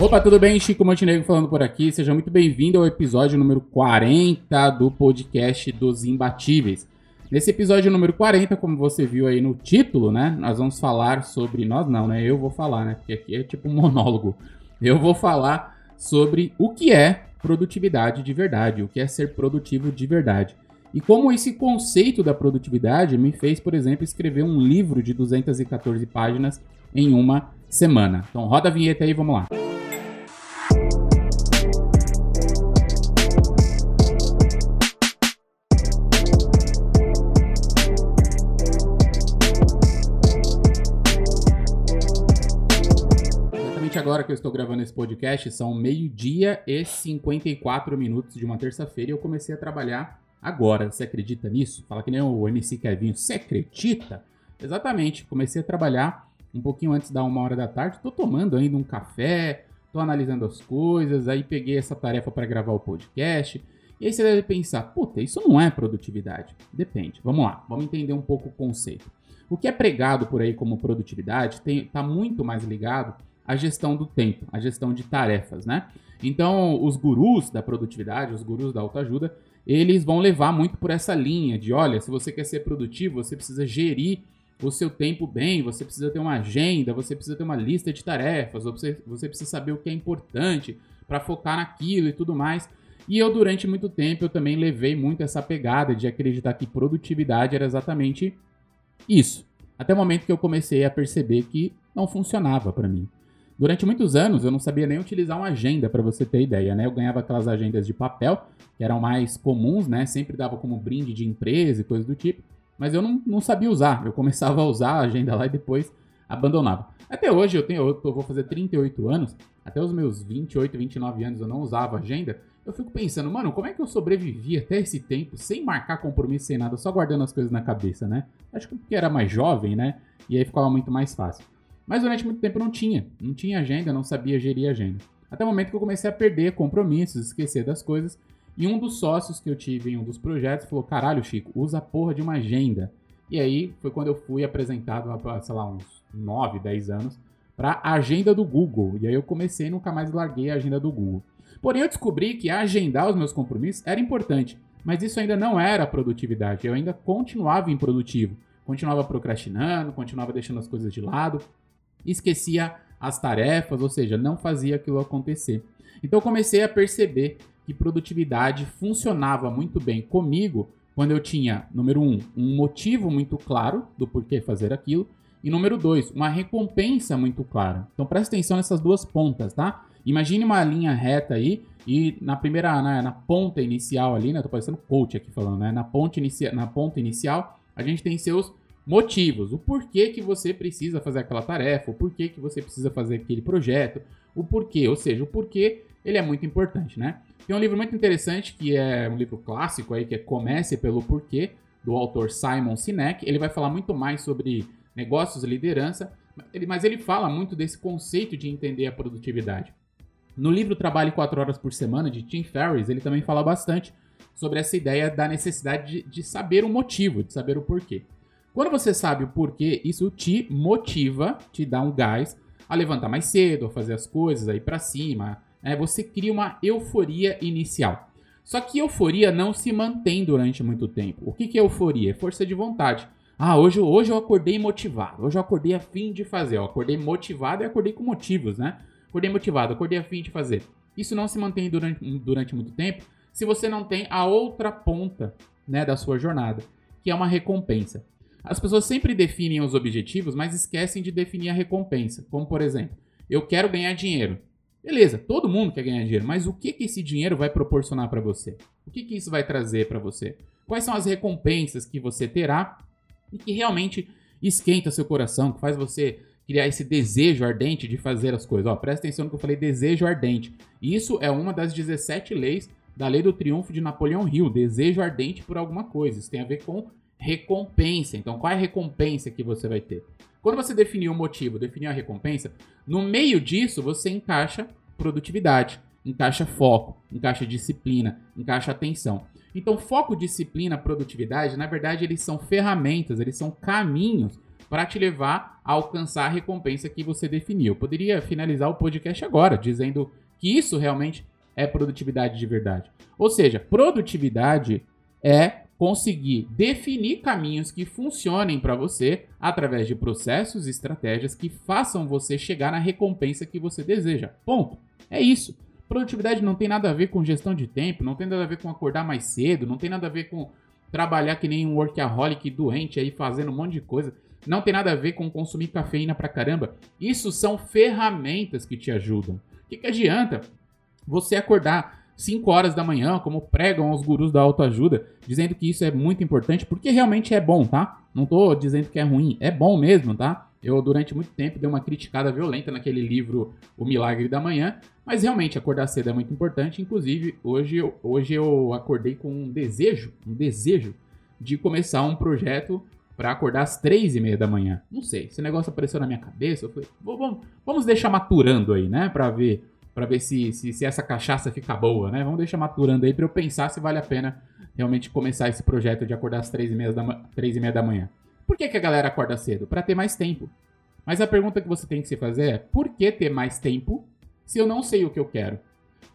Opa, tudo bem? Chico Montenegro falando por aqui. Seja muito bem-vindo ao episódio número 40 do podcast dos Imbatíveis. Nesse episódio número 40, como você viu aí no título, né? Nós vamos falar sobre. Nós não, né? Eu vou falar, né? Porque aqui é tipo um monólogo. Eu vou falar sobre o que é produtividade de verdade, o que é ser produtivo de verdade. E como esse conceito da produtividade me fez, por exemplo, escrever um livro de 214 páginas em uma semana. Então roda a vinheta aí, vamos lá. Agora que eu estou gravando esse podcast, são meio-dia e 54 minutos de uma terça-feira e eu comecei a trabalhar agora. Você acredita nisso? Fala que nem o MC Kevinho. Você acredita? Exatamente. Comecei a trabalhar um pouquinho antes da uma hora da tarde. Tô tomando ainda um café, tô analisando as coisas. Aí peguei essa tarefa para gravar o podcast. E aí você deve pensar, puta, isso não é produtividade. Depende. Vamos lá, vamos entender um pouco o conceito. O que é pregado por aí como produtividade está muito mais ligado a gestão do tempo, a gestão de tarefas, né? Então, os gurus da produtividade, os gurus da autoajuda, eles vão levar muito por essa linha de, olha, se você quer ser produtivo, você precisa gerir o seu tempo bem, você precisa ter uma agenda, você precisa ter uma lista de tarefas, você, precisa saber o que é importante para focar naquilo e tudo mais. E eu, durante muito tempo, eu também levei muito essa pegada de acreditar que produtividade era exatamente isso. Até o momento que eu comecei a perceber que não funcionava para mim. Durante muitos anos eu não sabia nem utilizar uma agenda, para você ter ideia, né? Eu ganhava aquelas agendas de papel, que eram mais comuns, né? Sempre dava como brinde de empresa e coisa do tipo, mas eu não, não sabia usar. Eu começava a usar a agenda lá e depois abandonava. Até hoje eu tenho, eu vou fazer 38 anos, até os meus 28, 29 anos eu não usava agenda. Eu fico pensando, mano, como é que eu sobrevivi até esse tempo sem marcar compromisso, sem nada, só guardando as coisas na cabeça, né? Acho que porque era mais jovem, né? E aí ficava muito mais fácil. Mas durante muito tempo não tinha. Não tinha agenda, não sabia gerir agenda. Até o momento que eu comecei a perder compromissos, esquecer das coisas. E um dos sócios que eu tive em um dos projetos falou: Caralho, Chico, usa a porra de uma agenda. E aí foi quando eu fui apresentado sei lá, uns 9, 10 anos, para a agenda do Google. E aí eu comecei e nunca mais larguei a agenda do Google. Porém, eu descobri que agendar os meus compromissos era importante, mas isso ainda não era produtividade. Eu ainda continuava improdutivo. Continuava procrastinando, continuava deixando as coisas de lado esquecia as tarefas, ou seja, não fazia aquilo acontecer. Então comecei a perceber que produtividade funcionava muito bem comigo quando eu tinha, número um, um motivo muito claro do porquê fazer aquilo, e número dois, uma recompensa muito clara. Então presta atenção nessas duas pontas, tá? Imagine uma linha reta aí e na primeira, na, na ponta inicial ali, né? Tô parecendo coach aqui falando, né? Na ponta, inicia, na ponta inicial, a gente tem seus motivos, o porquê que você precisa fazer aquela tarefa, o porquê que você precisa fazer aquele projeto, o porquê, ou seja, o porquê ele é muito importante, né? Tem um livro muito interessante que é um livro clássico aí que é Comece pelo Porquê do autor Simon Sinek. Ele vai falar muito mais sobre negócios e liderança, mas ele fala muito desse conceito de entender a produtividade. No livro Trabalhe 4 Horas por Semana, de Tim Ferriss, ele também fala bastante sobre essa ideia da necessidade de, de saber o motivo, de saber o porquê. Quando você sabe o porquê, isso te motiva, te dá um gás a levantar mais cedo, a fazer as coisas, a ir para cima. Né? Você cria uma euforia inicial. Só que euforia não se mantém durante muito tempo. O que, que é euforia? É força de vontade. Ah, hoje, hoje eu acordei motivado. Hoje eu acordei a fim de fazer. Eu acordei motivado e acordei com motivos, né? Acordei motivado, acordei a fim de fazer. Isso não se mantém durante, durante muito tempo se você não tem a outra ponta né, da sua jornada, que é uma recompensa. As pessoas sempre definem os objetivos, mas esquecem de definir a recompensa. Como, por exemplo, eu quero ganhar dinheiro. Beleza, todo mundo quer ganhar dinheiro, mas o que, que esse dinheiro vai proporcionar para você? O que, que isso vai trazer para você? Quais são as recompensas que você terá e que realmente esquenta seu coração, que faz você criar esse desejo ardente de fazer as coisas? Ó, presta atenção no que eu falei, desejo ardente. Isso é uma das 17 leis da lei do triunfo de Napoleão Hill, desejo ardente por alguma coisa. Isso tem a ver com recompensa. Então, qual é a recompensa que você vai ter? Quando você definir o motivo, definir a recompensa, no meio disso você encaixa produtividade, encaixa foco, encaixa disciplina, encaixa atenção. Então, foco, disciplina, produtividade, na verdade, eles são ferramentas, eles são caminhos para te levar a alcançar a recompensa que você definiu. Eu poderia finalizar o podcast agora dizendo que isso realmente é produtividade de verdade. Ou seja, produtividade é conseguir definir caminhos que funcionem para você através de processos e estratégias que façam você chegar na recompensa que você deseja. Ponto. É isso. Produtividade não tem nada a ver com gestão de tempo, não tem nada a ver com acordar mais cedo, não tem nada a ver com trabalhar que nem um workaholic doente aí fazendo um monte de coisa. Não tem nada a ver com consumir cafeína pra caramba. Isso são ferramentas que te ajudam. O que, que adianta você acordar 5 horas da manhã, como pregam os gurus da autoajuda, dizendo que isso é muito importante, porque realmente é bom, tá? Não tô dizendo que é ruim, é bom mesmo, tá? Eu, durante muito tempo, dei uma criticada violenta naquele livro O Milagre da Manhã, mas realmente acordar cedo é muito importante. Inclusive, hoje eu, hoje eu acordei com um desejo, um desejo de começar um projeto para acordar às três e meia da manhã. Não sei, esse negócio apareceu na minha cabeça. Eu falei, vamos, vamos deixar maturando aí, né? Para ver para ver se, se, se, essa cachaça fica boa, né? Vamos deixar maturando aí para eu pensar se vale a pena realmente começar esse projeto de acordar às três e meia da, três e meia da manhã. Por que, que a galera acorda cedo? Para ter mais tempo. Mas a pergunta que você tem que se fazer é: por que ter mais tempo se eu não sei o que eu quero?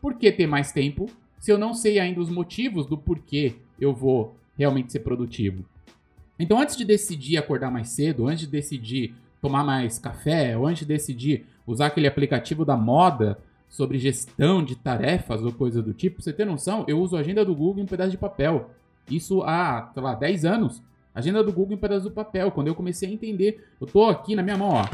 Por que ter mais tempo se eu não sei ainda os motivos do porquê eu vou realmente ser produtivo? Então, antes de decidir acordar mais cedo, antes de decidir tomar mais café, ou antes de decidir usar aquele aplicativo da moda sobre gestão de tarefas ou coisa do tipo, você ter noção, eu uso a agenda do Google em um pedaço de papel. Isso há, sei lá, 10 anos. Agenda do Google em um pedaço de papel. Quando eu comecei a entender, eu tô aqui na minha mão, ó.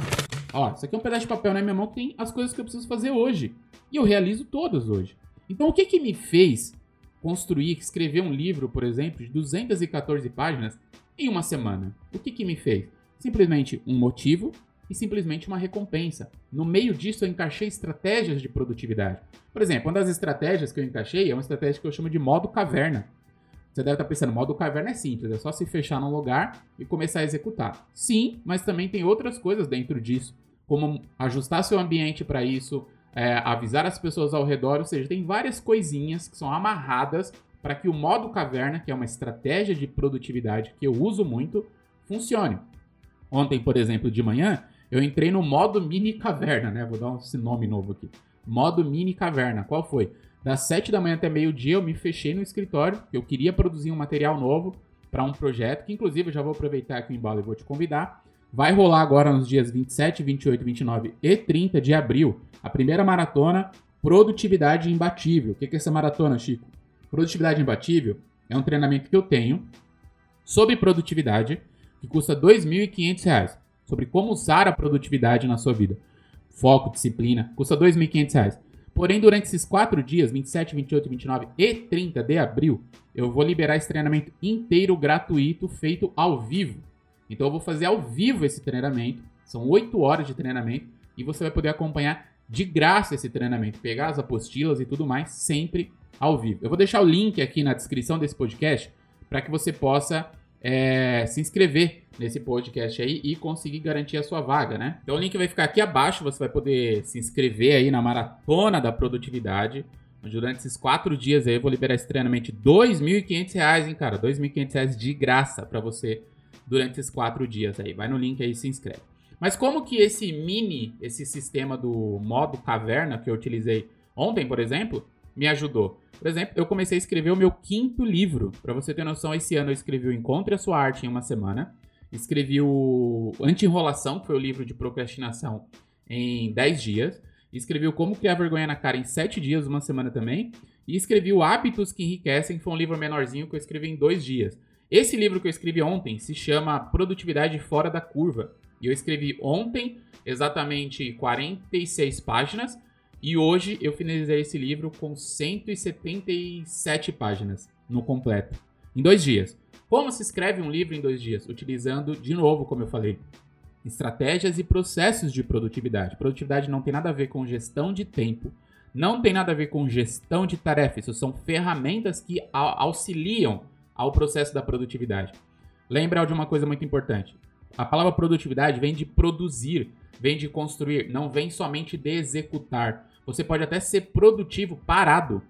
Ó, isso aqui é um pedaço de papel na minha mão que tem as coisas que eu preciso fazer hoje. E eu realizo todas hoje. Então, o que que me fez construir, escrever um livro, por exemplo, de 214 páginas em uma semana? O que que me fez? Simplesmente um motivo, e simplesmente uma recompensa. No meio disso, eu encaixei estratégias de produtividade. Por exemplo, uma das estratégias que eu encaixei é uma estratégia que eu chamo de modo caverna. Você deve estar pensando, modo caverna é simples, é só se fechar num lugar e começar a executar. Sim, mas também tem outras coisas dentro disso, como ajustar seu ambiente para isso, é, avisar as pessoas ao redor, ou seja, tem várias coisinhas que são amarradas para que o modo caverna, que é uma estratégia de produtividade que eu uso muito, funcione. Ontem, por exemplo, de manhã, eu entrei no modo mini caverna, né? Vou dar esse nome novo aqui. Modo mini caverna. Qual foi? Das 7 da manhã até meio-dia eu me fechei no escritório. Eu queria produzir um material novo para um projeto, que inclusive eu já vou aproveitar aqui o embalo e vou te convidar. Vai rolar agora nos dias 27, 28, 29 e 30 de abril a primeira maratona Produtividade Imbatível. O que é essa maratona, Chico? Produtividade Imbatível é um treinamento que eu tenho sobre produtividade que custa R$ 2.500 sobre como usar a produtividade na sua vida. Foco, disciplina, custa R$ 2.500. Porém, durante esses quatro dias, 27, 28, 29 e 30 de abril, eu vou liberar esse treinamento inteiro gratuito, feito ao vivo. Então, eu vou fazer ao vivo esse treinamento. São oito horas de treinamento e você vai poder acompanhar de graça esse treinamento, pegar as apostilas e tudo mais, sempre ao vivo. Eu vou deixar o link aqui na descrição desse podcast para que você possa é, se inscrever nesse podcast aí e conseguir garantir a sua vaga, né? Então o link vai ficar aqui abaixo, você vai poder se inscrever aí na maratona da produtividade. Durante esses quatro dias aí eu vou liberar de R$ 2.500, hein, cara? R$ 2.500 de graça para você durante esses quatro dias aí. Vai no link aí e se inscreve. Mas como que esse mini, esse sistema do modo caverna que eu utilizei ontem, por exemplo, me ajudou? Por exemplo, eu comecei a escrever o meu quinto livro. Para você ter noção, esse ano eu escrevi o Encontre a Sua Arte em uma semana. Escrevi o Anti-Enrolação, que foi o livro de procrastinação, em 10 dias. Escrevi o Como Criar Vergonha na Cara em 7 dias, uma semana também. E escrevi o Hábitos que Enriquecem, que foi um livro menorzinho que eu escrevi em 2 dias. Esse livro que eu escrevi ontem se chama Produtividade Fora da Curva. E eu escrevi ontem exatamente 46 páginas e hoje eu finalizei esse livro com 177 páginas no completo, em dois dias. Como se escreve um livro em dois dias? Utilizando, de novo, como eu falei, estratégias e processos de produtividade. Produtividade não tem nada a ver com gestão de tempo, não tem nada a ver com gestão de tarefas. Isso são ferramentas que auxiliam ao processo da produtividade. Lembra de uma coisa muito importante. A palavra produtividade vem de produzir, vem de construir, não vem somente de executar. Você pode até ser produtivo parado,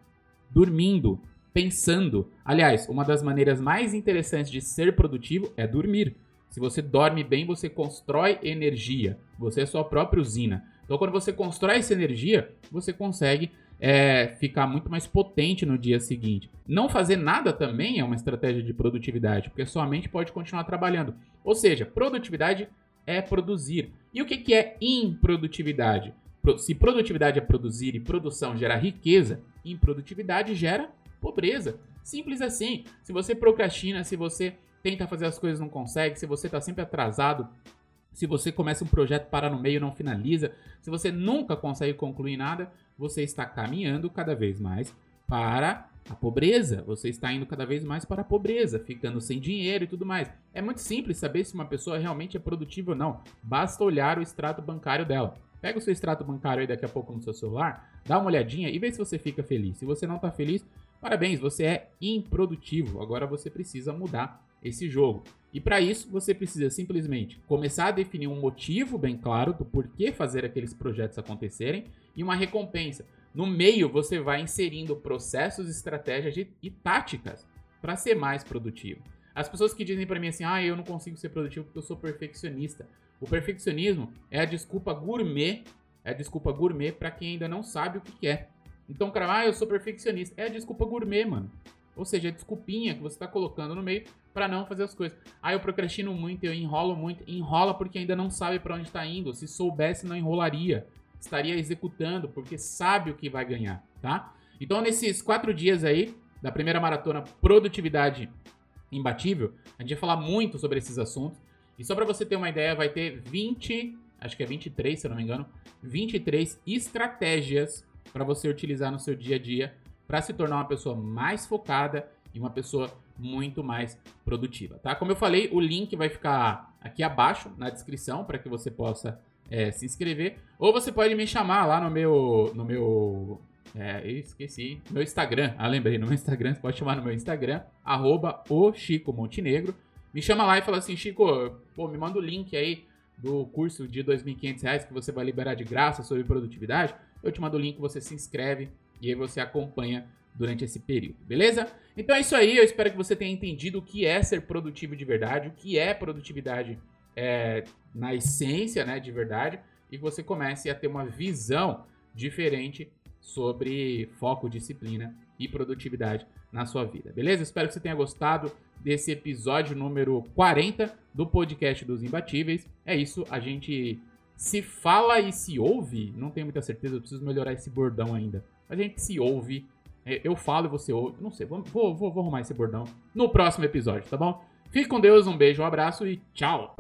dormindo, pensando. Aliás, uma das maneiras mais interessantes de ser produtivo é dormir. Se você dorme bem, você constrói energia. Você é sua própria usina. Então, quando você constrói essa energia, você consegue é, ficar muito mais potente no dia seguinte. Não fazer nada também é uma estratégia de produtividade, porque sua mente pode continuar trabalhando. Ou seja, produtividade é produzir. E o que, que é improdutividade? Se produtividade é produzir e produção gera riqueza, improdutividade gera pobreza. Simples assim. Se você procrastina, se você tenta fazer as coisas não consegue, se você está sempre atrasado, se você começa um projeto para no meio não finaliza, se você nunca consegue concluir nada, você está caminhando cada vez mais para a pobreza. Você está indo cada vez mais para a pobreza, ficando sem dinheiro e tudo mais. É muito simples saber se uma pessoa realmente é produtiva ou não. Basta olhar o extrato bancário dela. Pega o seu extrato bancário aí daqui a pouco no seu celular, dá uma olhadinha e vê se você fica feliz. Se você não está feliz, parabéns, você é improdutivo. Agora você precisa mudar esse jogo. E para isso, você precisa simplesmente começar a definir um motivo bem claro do porquê fazer aqueles projetos acontecerem e uma recompensa. No meio, você vai inserindo processos, estratégias e táticas para ser mais produtivo. As pessoas que dizem para mim assim: "Ah, eu não consigo ser produtivo porque eu sou perfeccionista". O perfeccionismo é a desculpa gourmet, é a desculpa gourmet para quem ainda não sabe o que quer. Então, cara, ah, eu sou perfeccionista. É a desculpa gourmet, mano. Ou seja, a desculpinha que você está colocando no meio para não fazer as coisas. Ah, eu procrastino muito, eu enrolo muito. Enrola porque ainda não sabe para onde está indo. Se soubesse, não enrolaria. Estaria executando porque sabe o que vai ganhar, tá? Então, nesses quatro dias aí da primeira maratona Produtividade Imbatível, a gente vai falar muito sobre esses assuntos. E só para você ter uma ideia, vai ter 20, acho que é 23, se eu não me engano, 23 estratégias para você utilizar no seu dia a dia para se tornar uma pessoa mais focada e uma pessoa muito mais produtiva, tá? Como eu falei, o link vai ficar aqui abaixo na descrição para que você possa é, se inscrever, ou você pode me chamar lá no meu no meu é, esqueci, meu Instagram, ah, lembrei, no meu Instagram, você pode chamar no meu Instagram, arroba o Chico Montenegro, me chama lá e fala assim, Chico, pô, me manda o link aí do curso de R$ 2.500 que você vai liberar de graça sobre produtividade, eu te mando o link, você se inscreve, e aí você acompanha durante esse período, beleza? Então é isso aí, eu espero que você tenha entendido o que é ser produtivo de verdade, o que é produtividade é, na essência, né, de verdade, e que você comece a ter uma visão diferente sobre foco, disciplina e produtividade na sua vida, beleza? Espero que você tenha gostado desse episódio número 40 do podcast dos Imbatíveis. É isso, a gente se fala e se ouve, não tenho muita certeza, eu preciso melhorar esse bordão ainda a gente se ouve. É, eu falo e você ouve. Não sei, vou, vou, vou arrumar esse bordão no próximo episódio, tá bom? Fique com Deus, um beijo, um abraço e tchau!